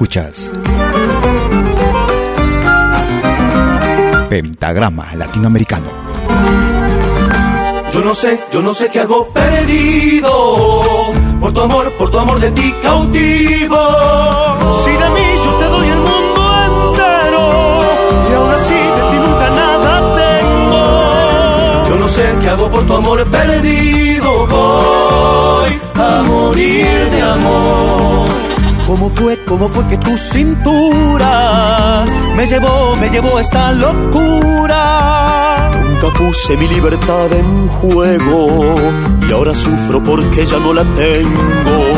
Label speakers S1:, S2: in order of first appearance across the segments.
S1: Escuchas. Pentagrama Latinoamericano.
S2: Yo no sé, yo no sé qué hago perdido. Por tu amor, por tu amor de ti cautivo.
S3: Si de mí yo te doy el mundo entero. Y aún así de ti nunca nada tengo.
S2: Yo no sé qué hago por tu amor perdido.
S3: ¿Cómo fue, cómo fue que tu cintura me llevó, me llevó a esta locura? Nunca puse mi libertad en juego y ahora sufro porque ya no la tengo.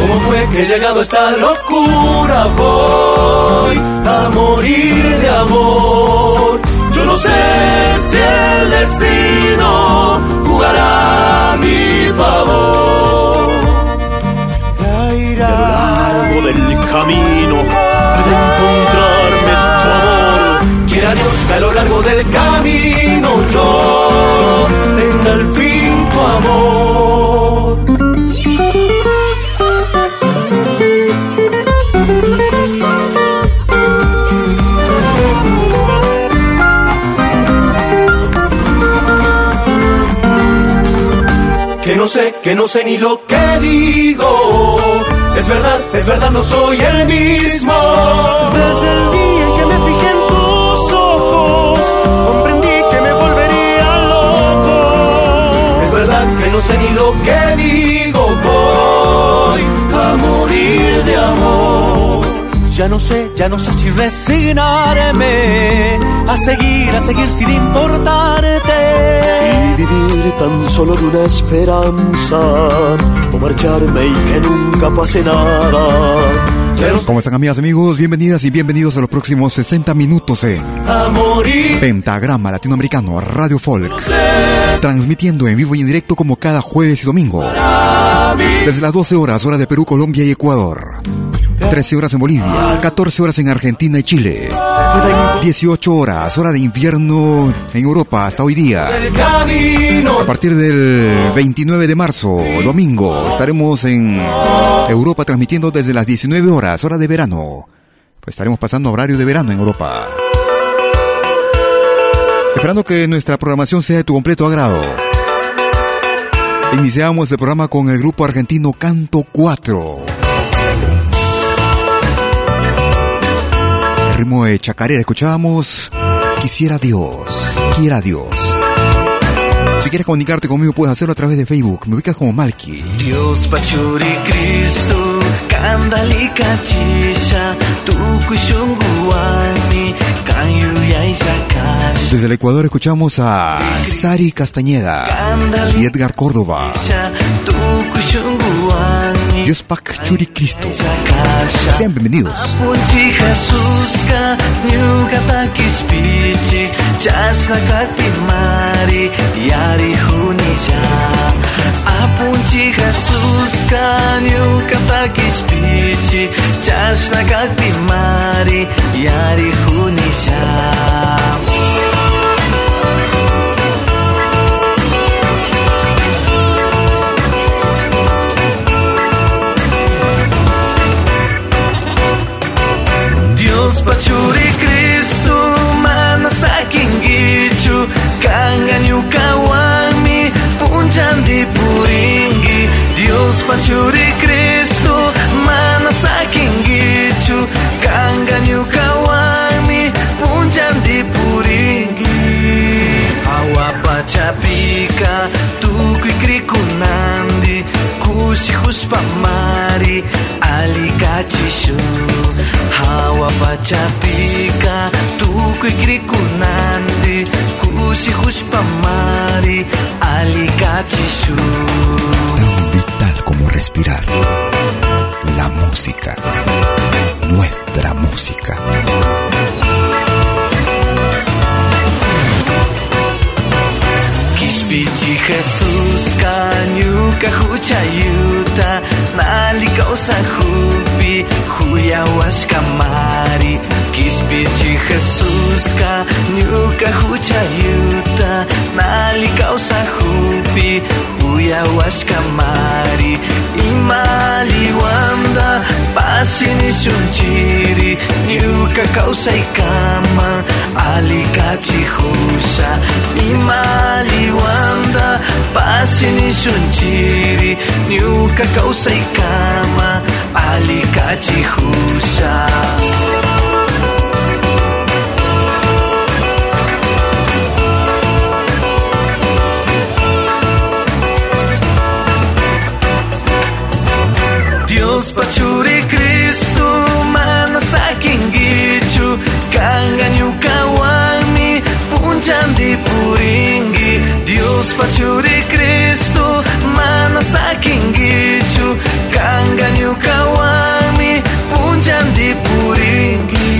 S2: ¿Cómo fue que he llegado a esta locura? Voy a morir de amor. Yo no sé si el destino jugará a mi favor
S3: del camino puede encontrarme tu amor.
S2: Quiera Dios que a lo largo del camino yo tenga al fin tu amor. Que no sé, que no sé ni lo que digo es verdad, es verdad, no soy el mismo.
S3: Desde el día en que me fijé en tus ojos, comprendí que me volvería loco.
S2: Es verdad que no sé ni lo que digo, voy a morir de amor.
S3: Ya no sé, ya no sé si resignarme a seguir, a seguir sin importarte. Y vivir tan solo de una esperanza, o marcharme y que nunca pase nada.
S1: ¿Cómo están amigas, amigos? Bienvenidas y bienvenidos a los próximos 60 minutos en Pentagrama Latinoamericano Radio Folk. Transmitiendo en vivo y en directo como cada jueves y domingo. Desde las 12 horas, hora de Perú, Colombia y Ecuador. 13 horas en Bolivia, 14 horas en Argentina y Chile, 18 horas, hora de invierno en Europa hasta hoy día. A partir del 29 de marzo, domingo, estaremos en Europa transmitiendo desde las 19 horas, hora de verano. Pues estaremos pasando horario de verano en Europa. Esperando que nuestra programación sea de tu completo agrado. Iniciamos el programa con el grupo argentino Canto 4. Ritmo de chacarera escuchábamos Quisiera Dios, quiera Dios. Si quieres comunicarte conmigo puedes hacerlo a través de Facebook. Me ubicas como Malky.
S4: Dios Pachuri Cristo,
S1: Desde el Ecuador escuchamos a Sari Castañeda y Edgar Córdoba. Dios Pac Churi Cristo. Sean bienvenidos.
S4: Apunchi Jesus Canyo kanta kispichi chasna kakpi mari yari hunisha Dios pachuri Cristo mana sakingichu kanga nyukawami punjandi puringi. Dios pachuri Cristo mana sakingichu kanga nyukawami punjandi puringi. Awa pachapika tukui krikunandi kusi huspamari alikachishu hawa pachapika tukui krikunandi kusi huspamari alikachishu
S1: Tan vital como respirar. La música. Nuestra música.
S4: nalikal sem hupi, huja v askamari, ki spiči Jesuska, njuka huča jutri. muda Imali wanda Pasini sunchiri Niuka causa ikama Ali kachihusa Imali wanda Pasini sunchiri Niuka causa ikama Ali kachihusa Yesus pacuri Kristu mana saking gicu kangen yuka wani punjan di puringgi. Dios pacuri Kristu mana saking gicu kangen yuka wani punjan di puringgi.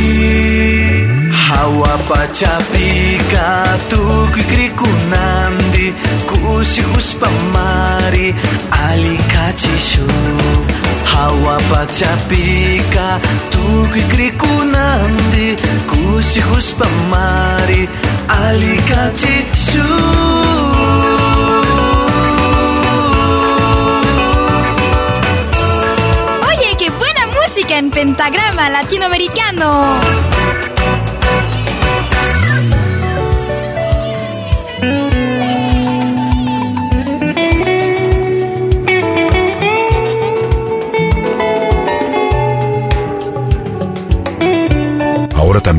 S4: Hawa pacapi katuk kriku nandi pachapika tukui krikunandi kusi huspamari alikachishu
S5: Oye, qué buena música en pentagrama latinoamericano.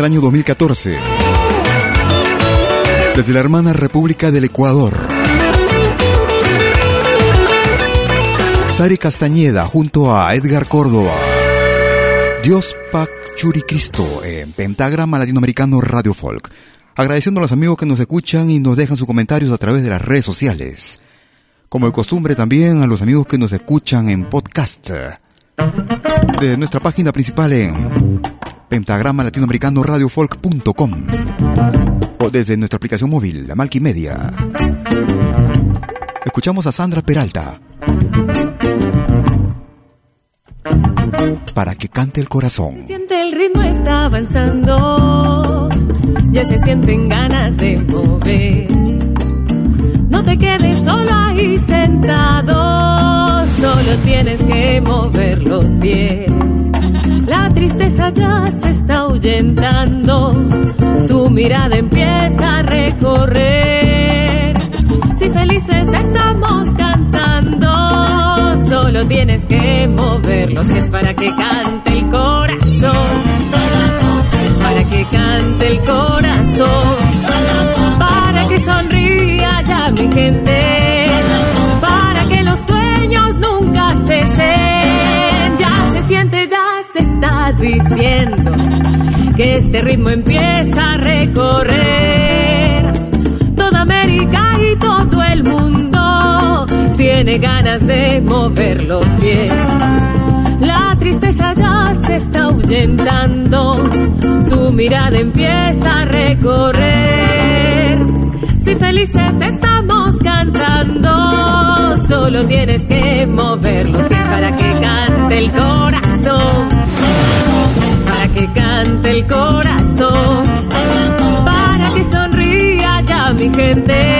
S1: Del año 2014. Desde la hermana República del Ecuador. Sari Castañeda junto a Edgar Córdoba. Dios Pac Churi Cristo en Pentagrama Latinoamericano Radio Folk. Agradeciendo a los amigos que nos escuchan y nos dejan sus comentarios a través de las redes sociales. Como de costumbre también a los amigos que nos escuchan en podcast. De nuestra página principal en pentagrama latinoamericano radiofolk.com o desde nuestra aplicación móvil, la Malquimedia. Escuchamos a Sandra Peralta. Para que cante el corazón.
S6: Siente el ritmo está avanzando, ya se sienten ganas de mover. No te quedes solo ahí sentado, solo tienes que mover los pies. La tristeza ya se está ahuyentando. Tu mirada empieza a recorrer. Si felices estamos cantando, solo tienes que moverlos, que es para que cante el corazón. Para que cante el corazón. Para que sonría ya mi gente. Diciendo que este ritmo empieza a recorrer toda América y todo el mundo. Tiene ganas de mover los pies. La tristeza ya se está ahuyentando, tu mirada empieza a recorrer. Si felices estamos cantando, solo tienes que mover los pies para que cante el corazón, corazón, para que sonría ya mi gente,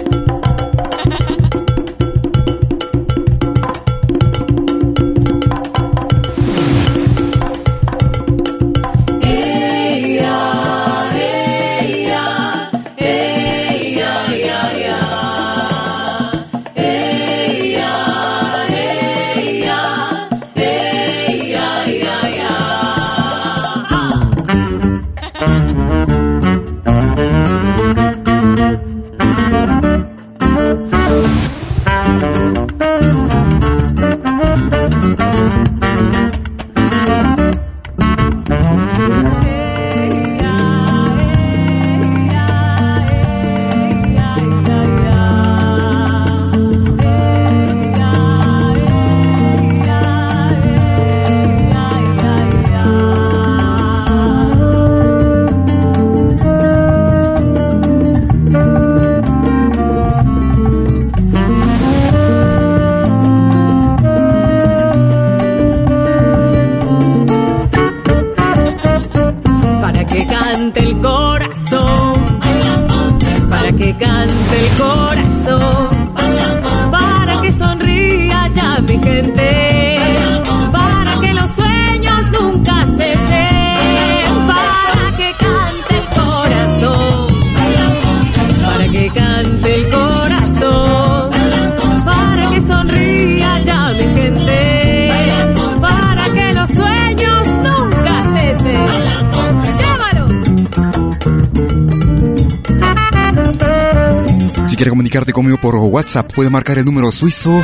S1: Puedes marcar el número suizo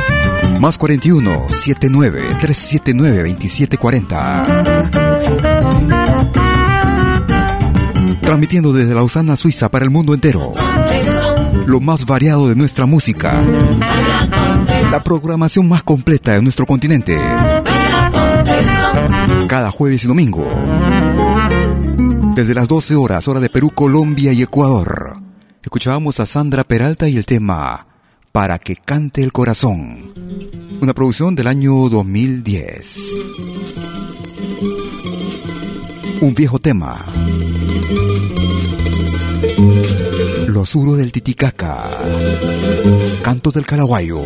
S1: más 41 79 379 2740. Transmitiendo desde Lausana, Suiza, para el mundo entero. Lo más variado de nuestra música. La programación más completa de nuestro continente. Cada jueves y domingo. Desde las 12 horas, hora de Perú, Colombia y Ecuador. Escuchábamos a Sandra Peralta y el tema Para que cante el corazón. Una producción del año 2010. Un viejo tema. Los Uros del Titicaca. Canto del Calaguayo.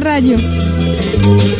S5: Radio.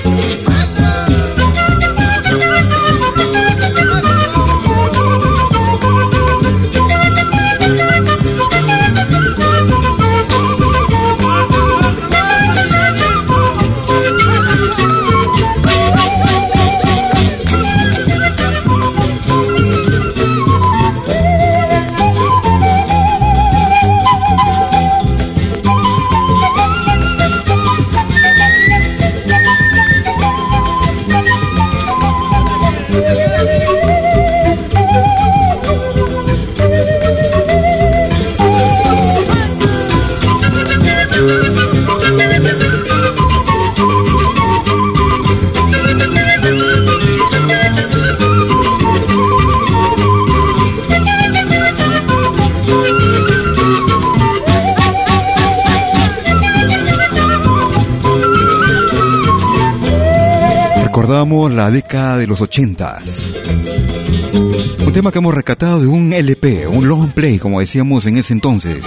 S1: Un tema que hemos recatado de un LP, un long play, como decíamos en ese entonces,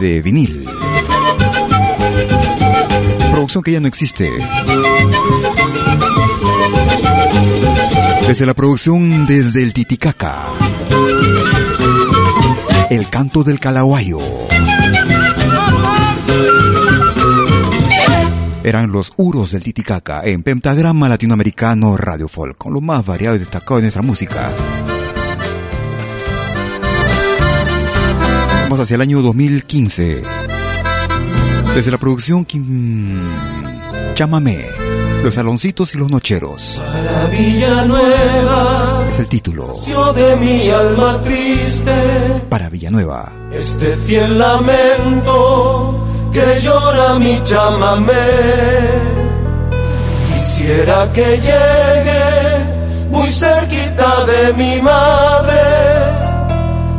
S1: de vinil. Producción que ya no existe. Desde la producción desde el Titicaca. El canto del Calahuayo. Eran los uros del Titicaca en pentagrama latinoamericano Radio Folk, con lo más variado y destacado de nuestra música. Vamos hacia el año 2015. Desde la producción Chámame, Los Saloncitos y los Nocheros.
S2: Para Villanueva.
S1: Es el título.
S2: de mi alma triste.
S1: Para Villanueva.
S2: Este fiel lamento que llora mi chamamé. Quisiera que llegue muy cerquita de mi madre,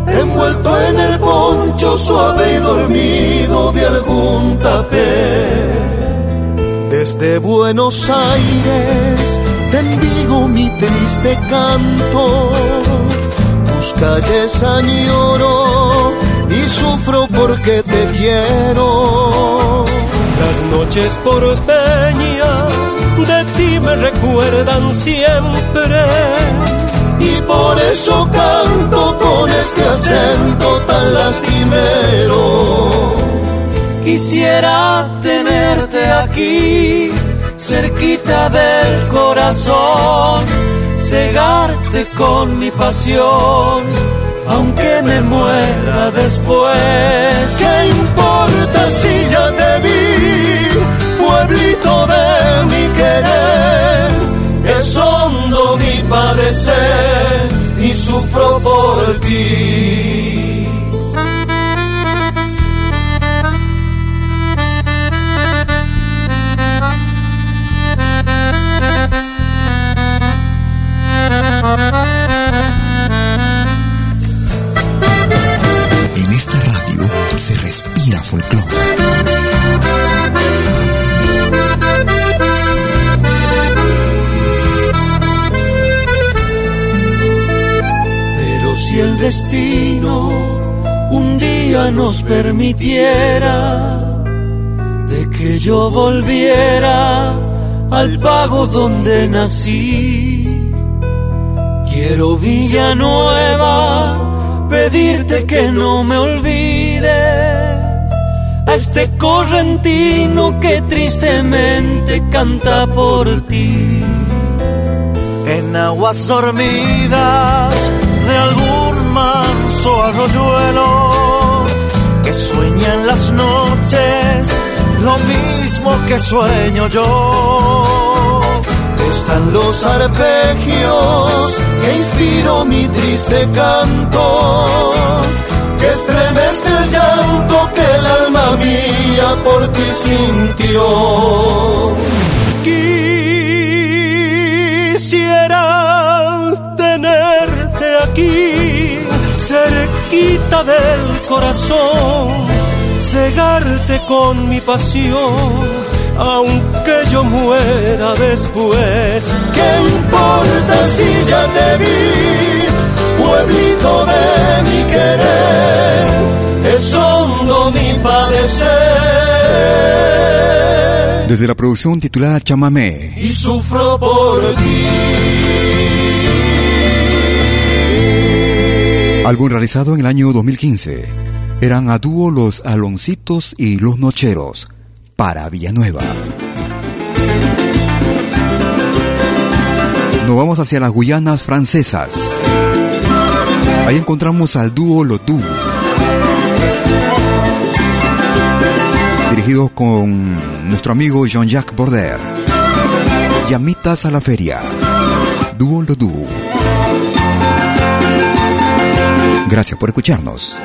S2: envuelto en el poncho suave y dormido de algún tapé. Desde Buenos Aires te envigo mi triste canto, tus calles añoro sufro porque te quiero. Las noches porteñas de ti me recuerdan siempre y por eso canto con este acento tan lastimero. Quisiera tenerte aquí, cerquita del corazón, cegarte con mi pasión aunque me muera después. ¿Qué importa si ya te vi, pueblito de mi querer? Es hondo mi padecer y sufro por ti.
S1: Se respira folclore.
S2: Pero si el destino un día nos permitiera de que yo volviera al pago donde nací, quiero Villanueva pedirte que no me olvides a este correntino que tristemente canta por ti. En aguas dormidas de algún manso arroyuelo que sueña en las noches lo mismo que sueño yo están los arpegios que inspiró mi triste canto, que estremece el llanto que el alma mía por ti sintió. Quisiera tenerte aquí, cerquita del corazón, cegarte con mi pasión aunque yo muera después. ¿Qué importa si ya te vi, pueblito de mi querer? Es hondo mi padecer.
S1: Desde la producción titulada Chamamé.
S2: Y sufro por ti.
S1: Álbum realizado en el año 2015. Eran a dúo los Aloncitos y los Nocheros para Villanueva. Vamos hacia las Guyanas francesas. Ahí encontramos al dúo Lotú. Dirigidos con nuestro amigo Jean-Jacques Border. Llamitas a la feria. Dúo Lotú. Gracias por escucharnos.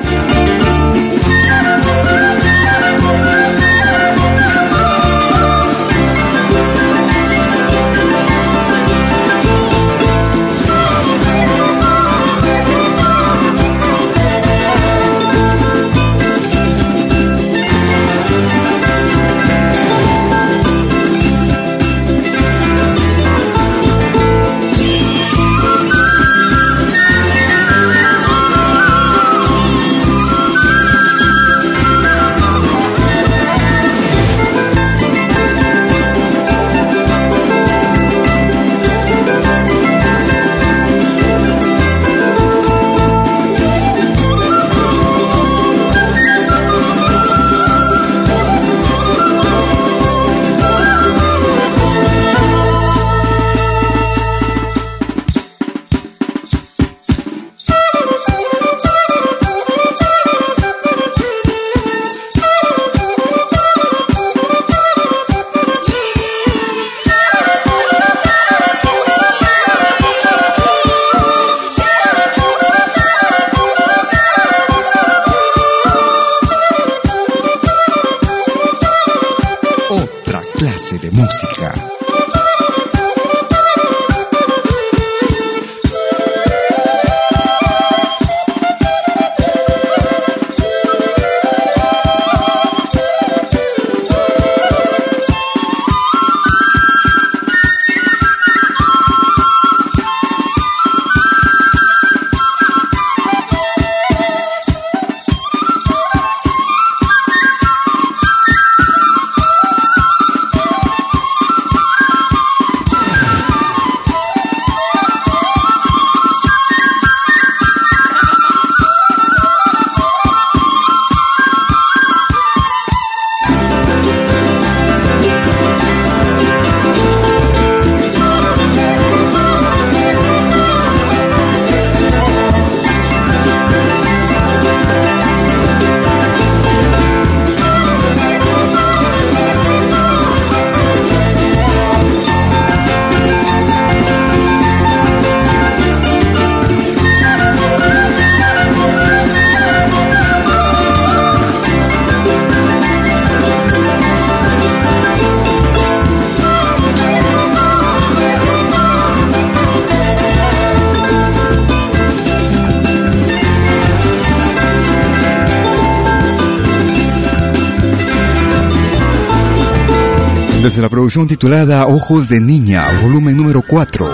S1: Producción titulada Ojos de Niña, volumen número 4.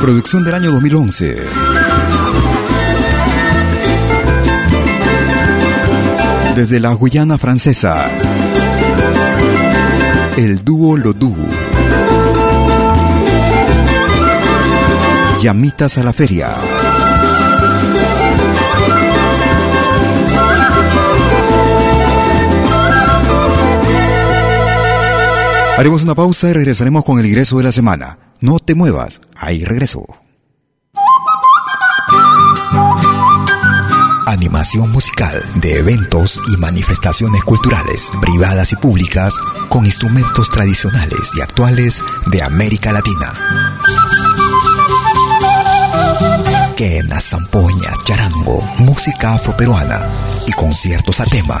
S1: Producción del año 2011. Desde la Guyana francesa. El dúo Lodú. Llamitas a la feria. Haremos una pausa y regresaremos con el ingreso de la semana. No te muevas, ahí regreso. Animación musical de eventos y manifestaciones culturales, privadas y públicas, con instrumentos tradicionales y actuales de América Latina. Quena, zampoña, charango, música afroperuana y conciertos a tema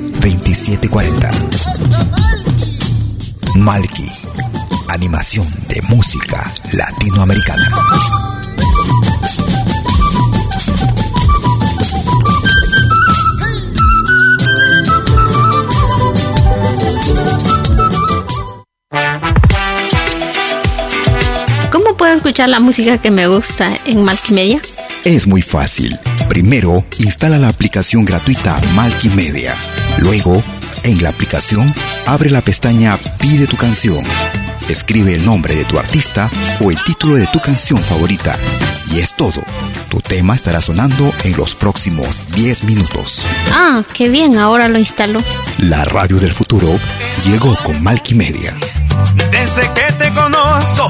S1: 2740. Malky, animación de música latinoamericana.
S7: ¿Cómo puedo escuchar la música que me gusta en Media?
S1: Es muy fácil. Primero, instala la aplicación gratuita Media. Luego, en la aplicación, abre la pestaña Pide tu canción. Escribe el nombre de tu artista o el título de tu canción favorita. Y es todo. Tu tema estará sonando en los próximos 10 minutos.
S7: Ah, qué bien, ahora lo instalo.
S1: La radio del futuro llegó con Media.
S2: Desde que te conozco,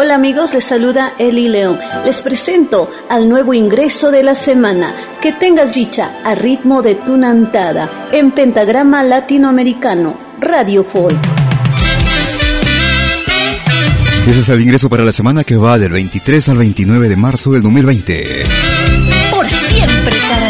S8: Hola amigos, les saluda Eli León. Les presento al nuevo ingreso de la semana. Que tengas dicha a ritmo de tu nantada en pentagrama latinoamericano, Radio Folk.
S1: Ese es el ingreso para la semana que va del 23 al 29 de marzo del 2020.
S5: Por siempre para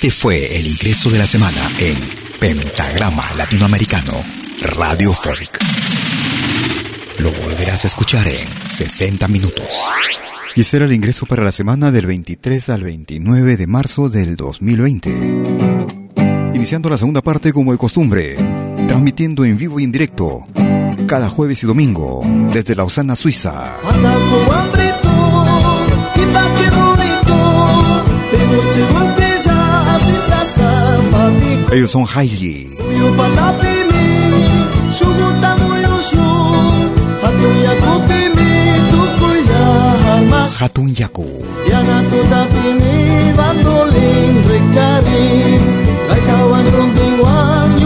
S5: ti.
S1: fue el ingreso de la semana en Pentagrama Latinoamericano Radio Folk. Lo volverás a escuchar en 60 minutos. Y ese era el ingreso para la semana del 23 al 29 de marzo del 2020. Iniciando la segunda parte como de costumbre, transmitiendo en vivo y en directo cada jueves y domingo desde Lausana, Suiza. Ellos son Hailey. Hatun Yaku. Bandolin rondiwan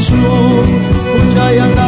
S9: 주 혼자
S10: 향하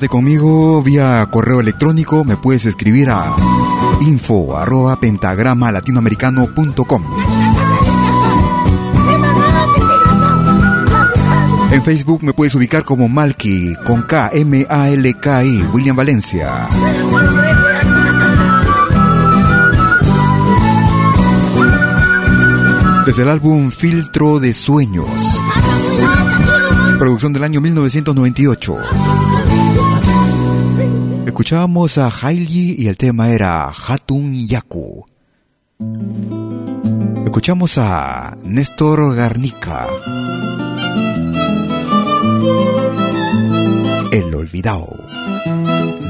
S10: Comunicarte conmigo vía correo electrónico, me puedes escribir a info arroba pentagrama latinoamericano.com. En Facebook me puedes ubicar como Malki con K M A L K I William Valencia. Desde el álbum Filtro de Sueños. Producción del año 1998. Escuchábamos a Hailey y el tema era Hatun Yaku. Escuchamos a Néstor Garnica. El olvidado.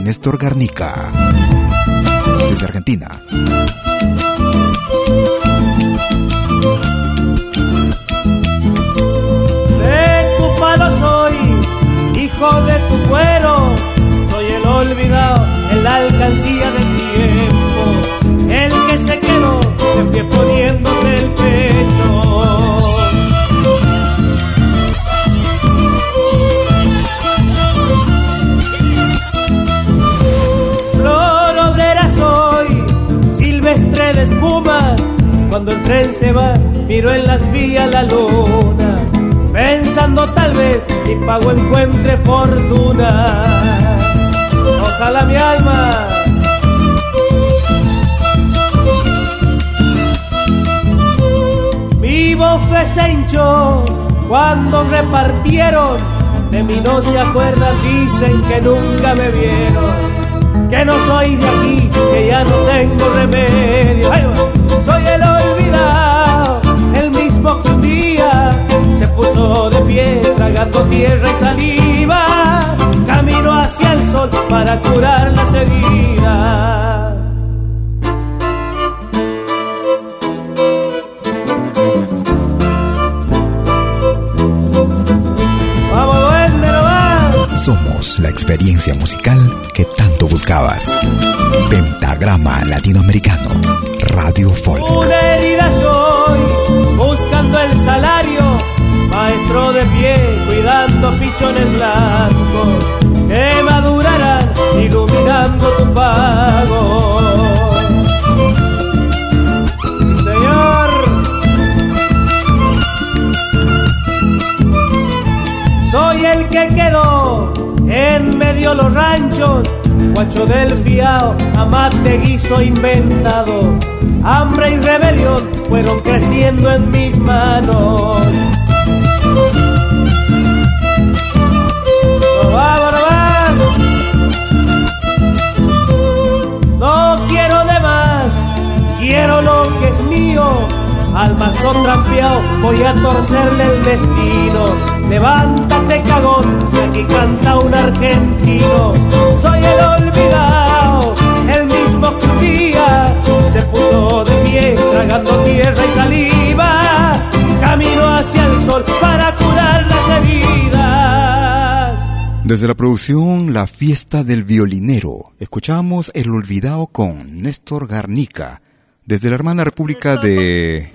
S10: Néstor Garnica. Desde Argentina.
S11: Palo soy, hijo de tu el olvidado en la alcancía del tiempo, el que se quedó de pie poniéndote el pecho. Flor obrera soy, silvestre de espuma, cuando el tren se va, miro en las vías la luna, pensando tal vez mi pago encuentre fortuna ojalá mi alma. Mi bofe se hinchó cuando repartieron, de mí no se acuerdan, dicen que nunca me vieron, que no soy de aquí, que ya no tengo remedio. soy el olvidado, el mismo que un día se puso de pie, tragando tierra y saliva para curar las heridas.
S10: Somos la experiencia musical
S1: que tanto buscabas. Pentagrama Latinoamericano, Radio Folk.
S11: Una herida soy, buscando el salario, maestro de pie, cuidando pichones blancos, pago. Señor, soy el que quedó en medio los ranchos guacho del fiao, amate guiso inventado, hambre y rebelión fueron creciendo en mis manos. Al mazón trampeado voy a torcerle el destino Levántate cagón, que aquí canta un argentino. Soy el olvidado, el mismo que un día se puso de pie, tragando tierra y saliva. Camino hacia el sol para curar las heridas.
S1: Desde la producción La Fiesta del Violinero, escuchamos El Olvidado con Néstor Garnica, desde la hermana República de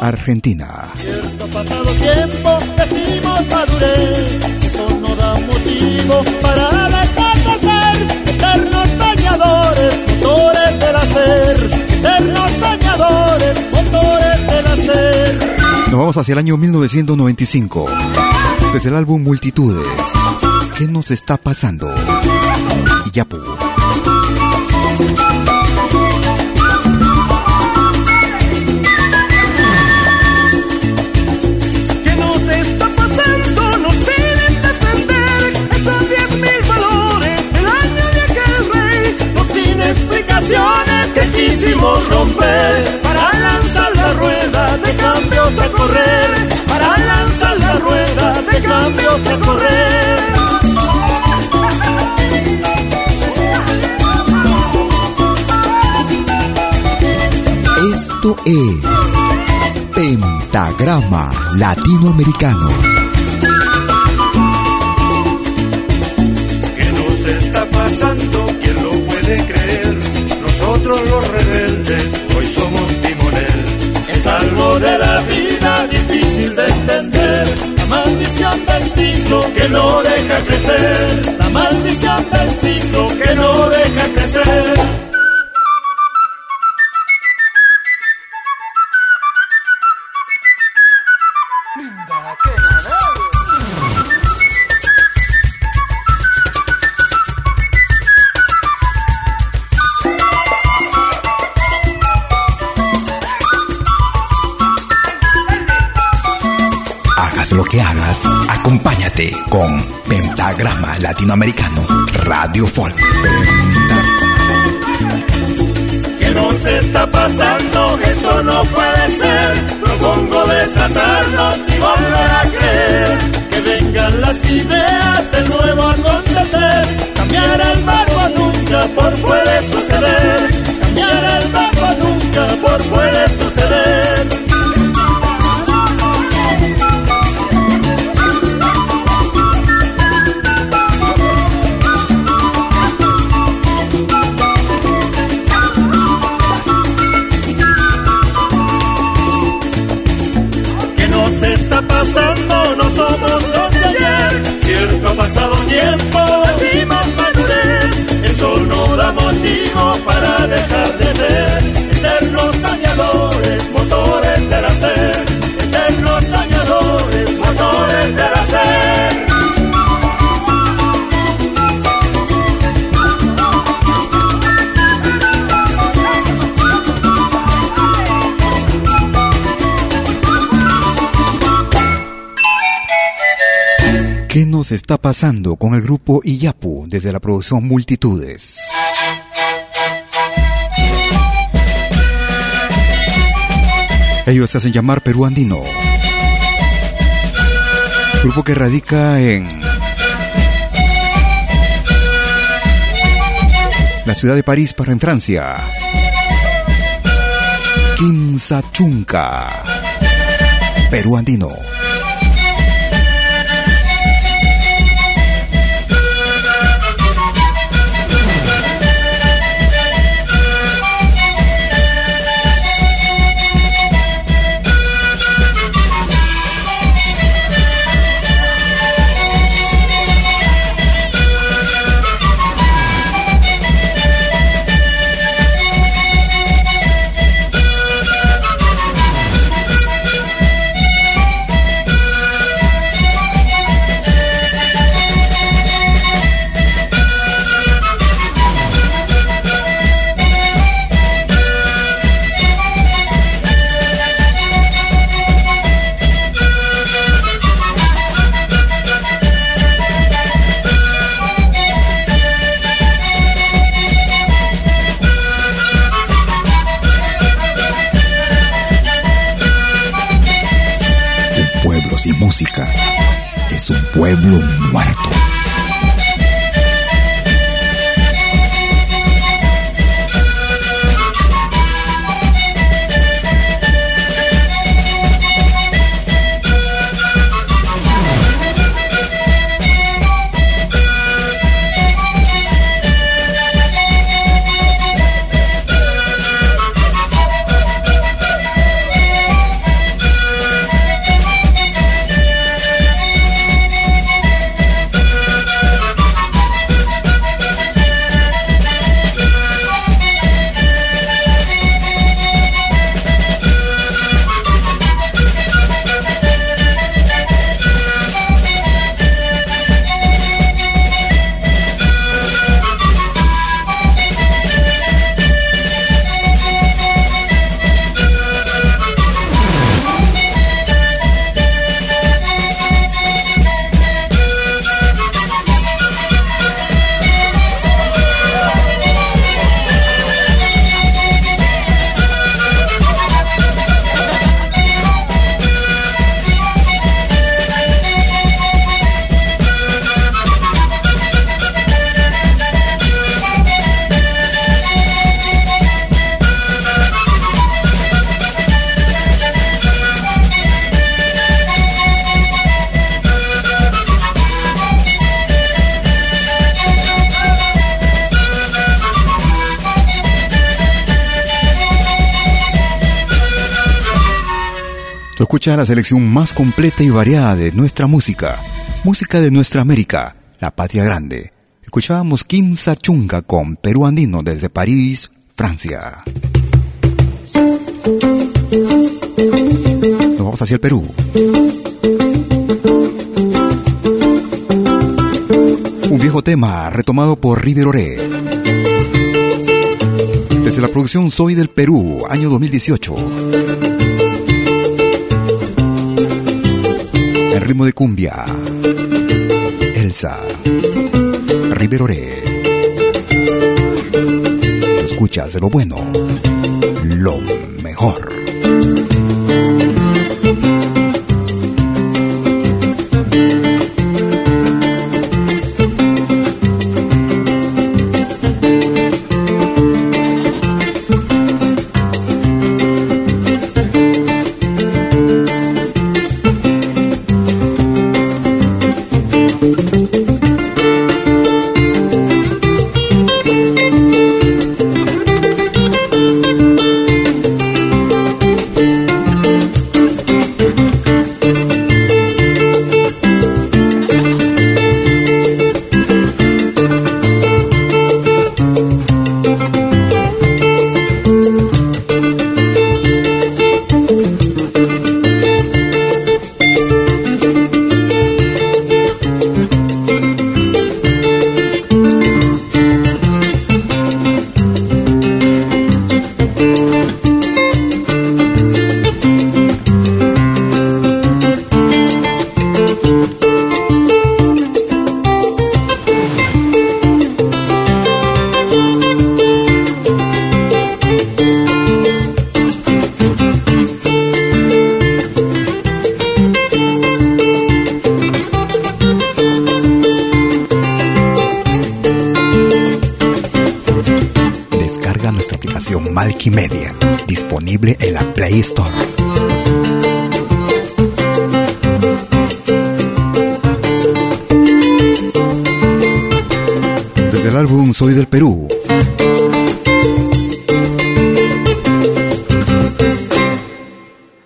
S1: Argentina.
S12: Cierto pasado tiempo decimos madurez, eso no da motivo para dejar de ser eternos dañadores, motores del hacer, eternos dañadores, motores del hacer.
S1: Nos vamos hacia el año 1995, desde el álbum Multitudes. ¿Qué nos está pasando? Yapu.
S12: Que quisimos romper. Para lanzar la rueda de cambios a correr, para lanzar la rueda de cambios a correr.
S1: Esto es Pentagrama Latinoamericano
S2: los rebeldes, hoy somos timonel.
S12: Es algo de la vida difícil de entender. La maldición del ciclo que no deja crecer. La maldición del ciclo que no deja crecer.
S1: Con Pentagrama Latinoamericano Radio Folk.
S12: ¿Qué nos está pasando? Esto no puede ser. Propongo desatarnos y volver a creer. Que vengan las ideas de nuevo acontecer. Cambiar el barco nunca por puede suceder. Cambiar el barco nunca por puede suceder.
S1: Está pasando con el grupo Iyapu desde la producción Multitudes? Ellos se hacen llamar Perú Andino. Grupo que radica en la ciudad de París, para en Francia. Chunca, Perú Andino. La selección más completa y variada de nuestra música, música de nuestra América, la patria grande. Escuchábamos Kim Chunga con Perú Andino desde París, Francia. Nos vamos hacia el Perú. Un viejo tema retomado por River Oré. Desde la producción Soy del Perú, año 2018. Ritmo de cumbia. Elsa. River Oré. Escuchas de lo bueno, lo mejor. Soy del Perú.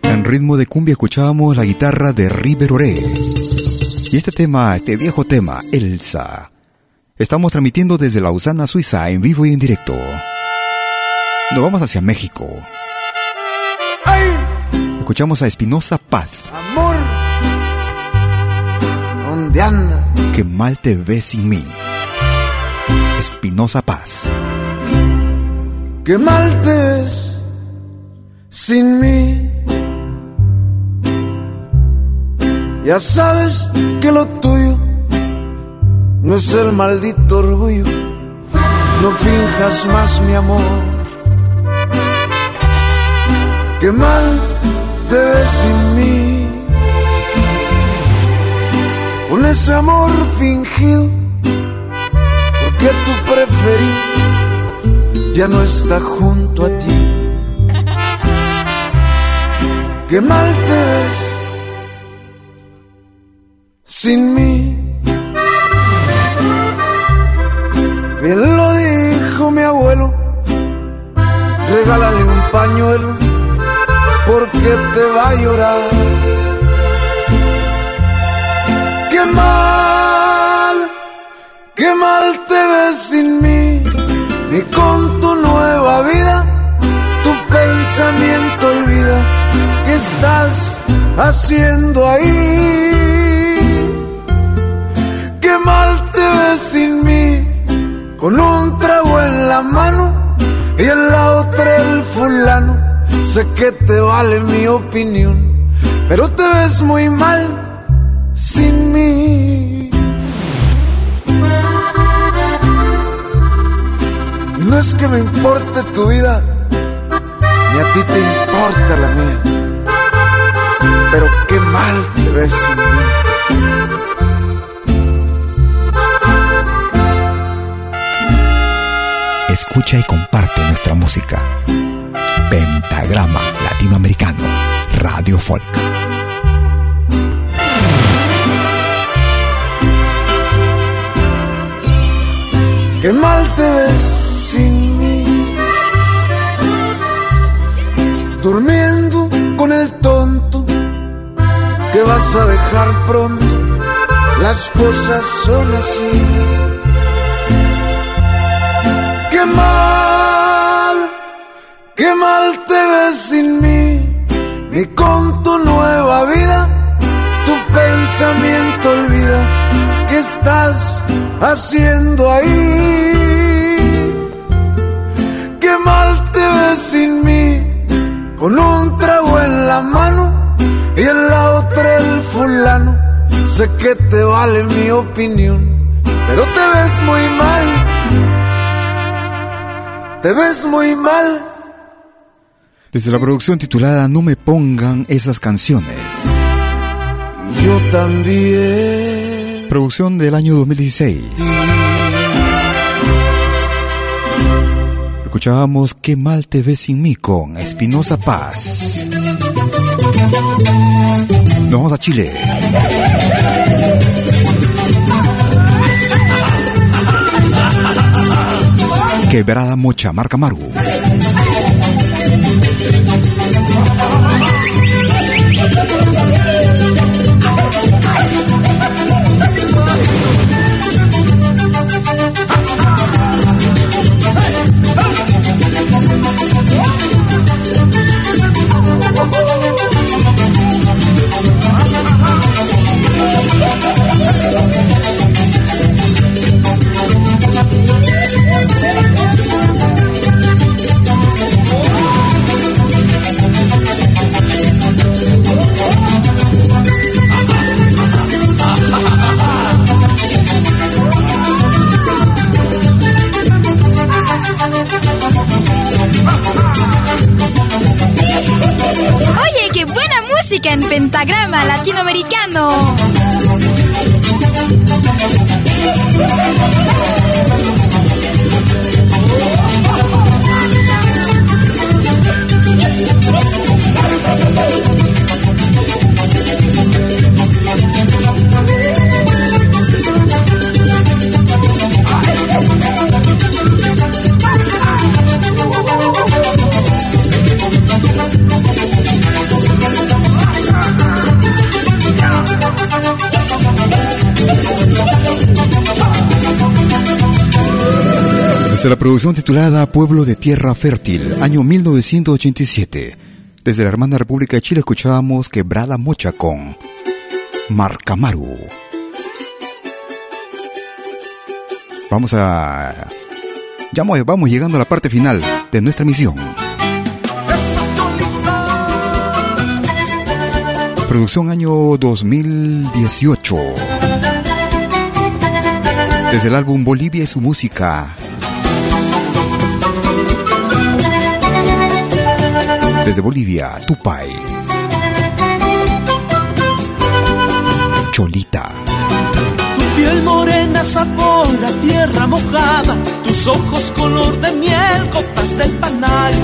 S1: En ritmo de cumbia escuchábamos la guitarra de River Oré. Y este tema, este viejo tema, Elsa. Estamos transmitiendo desde Lausana, Suiza, en vivo y en directo. Nos vamos hacia México. Escuchamos a Espinosa Paz.
S13: Amor. ¿Dónde anda?
S1: Qué mal te ves sin mí. Espinosa Paz.
S13: Qué mal te ves sin mí. Ya sabes que lo tuyo no es el maldito orgullo. No finjas más mi amor. Qué mal te ves sin mí. Con ese amor fingido que tu preferido ya no está junto a ti. Qué mal te ves sin mí. Bien lo dijo mi abuelo, regálale un pañuelo porque te va a llorar. Qué mal Qué mal te ves sin mí, ni con tu nueva vida. Tu pensamiento olvida que estás haciendo ahí. Qué mal te ves sin mí, con un trago en la mano y en la otra el fulano. Sé que te vale mi opinión, pero te ves muy mal sin mí. No es que me importe tu vida, ni a ti te importa la mía. Pero qué mal te ves sin mí.
S1: Escucha y comparte nuestra música. Pentagrama Latinoamericano, Radio Folk.
S13: Qué mal te ves sin mí. Durmiendo con el tonto que vas a dejar pronto, las cosas son así. Te ves sin mí, ni con tu nueva vida, tu pensamiento olvida que estás haciendo ahí. Qué mal te ves sin mí, con un trago en la mano y en la otra el fulano. Sé que te vale mi opinión, pero te ves muy mal. Te ves muy mal.
S1: Desde la producción titulada No me pongan esas canciones.
S13: Yo también.
S1: Producción del año 2016. Escuchábamos Qué mal te ves sin mí con Espinosa Paz. Nos vamos a Chile. Quebrada Mocha, Marca Maru.
S5: En
S1: La producción titulada Pueblo de Tierra Fértil, año 1987. Desde la hermana República de Chile escuchábamos Quebrada Mocha con Marcamaru. Vamos a... Ya vamos llegando a la parte final de nuestra misión. Producción año 2018. Desde el álbum Bolivia y su música, Desde Bolivia, Tupay. Cholita.
S14: Tu piel morena sabor a tierra mojada, tus ojos color de miel, gotas del panal.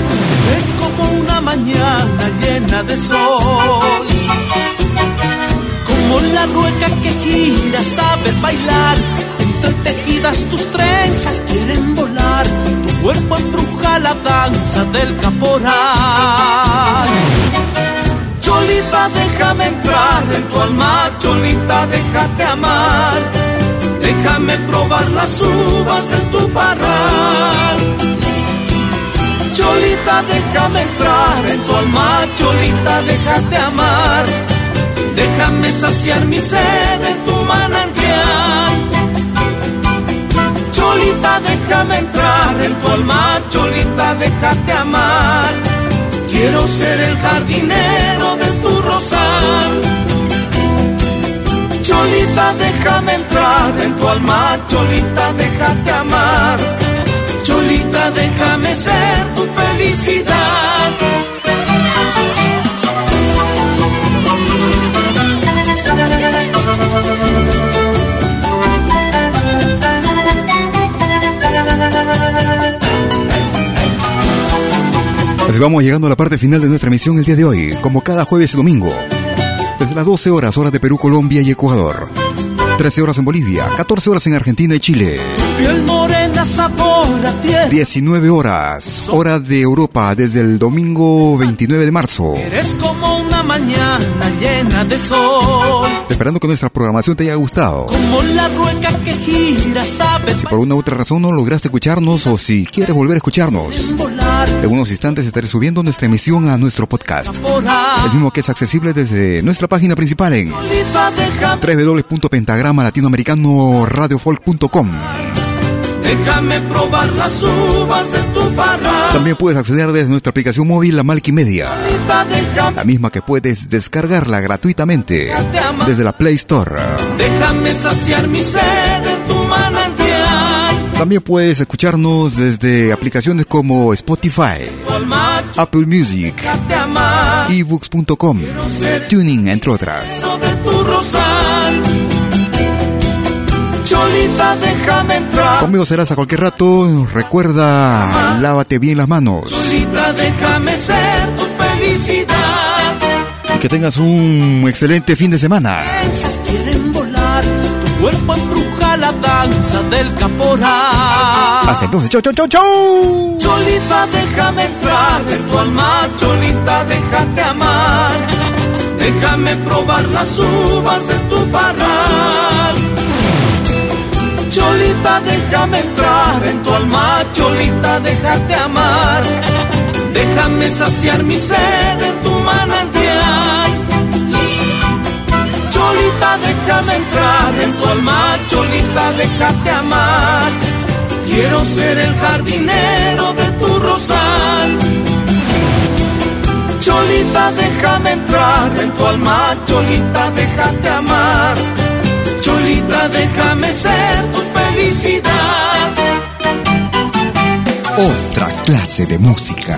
S14: Es como una mañana llena de sol. Como la rueca que gira, sabes bailar. Entre tejidas tus trenzas quieren volar cuerpo embruja la danza del caporal. Cholita, déjame entrar en tu alma, Cholita, déjate amar. Déjame probar las uvas de tu parral. Cholita, déjame entrar en tu alma, Cholita, déjate amar. Déjame saciar mi sed en tu manantial. Cholita, déjame entrar en tu alma, Cholita, déjate amar. Quiero ser el jardinero de tu rosal. Cholita, déjame entrar en tu alma, Cholita, déjate amar. Cholita, déjame ser tu felicidad.
S1: Así vamos llegando a la parte final de nuestra emisión el día de hoy, como cada jueves y domingo. Desde las 12 horas, hora de Perú, Colombia y Ecuador. 13 horas en Bolivia, 14 horas en Argentina y Chile.
S14: Sabor la tierra.
S1: 19 horas, hora de Europa, desde el domingo 29 de marzo.
S14: Eres como una mañana llena de sol.
S1: Esperando que nuestra programación te haya gustado.
S14: Como la rueca que gira, sabes.
S1: Si por una u otra razón no lograste escucharnos o si quieres volver a escucharnos, en unos instantes estaré subiendo nuestra emisión a nuestro podcast. El mismo que es accesible desde nuestra página principal en www.pentagrama latinoamericano radiofolk.com.
S14: Déjame probar las uvas de tu parra.
S1: También puedes acceder desde nuestra aplicación móvil La Media. La misma que puedes descargarla gratuitamente desde la Play Store.
S14: Déjame saciar mi sed en tu manantial.
S1: También puedes escucharnos desde aplicaciones como Spotify, Apple Music, ebooks.com, Tuning, entre otras.
S14: De tu rosal. Cholita, déjame entrar.
S1: Conmigo serás a cualquier rato. Recuerda, lávate bien las manos.
S14: Cholita, déjame ser tu felicidad.
S1: Y que tengas un excelente fin de semana.
S14: Esas quieren volar. Tu cuerpo embruja la danza del caporal.
S1: Hasta entonces, chau, chau, chau, chau.
S14: Cholita, déjame entrar en tu alma. Cholita, déjate amar. Déjame probar las uvas de tu parral. Cholita, déjame entrar en tu alma, Cholita, déjate amar. Déjame saciar mi sed en tu manantial. Cholita, déjame entrar en tu alma, Cholita, déjate amar. Quiero ser el jardinero de tu rosal. Cholita, déjame entrar en tu alma, Cholita, déjate amar. Cholita, déjame ser tu felicidad.
S1: Otra clase de música.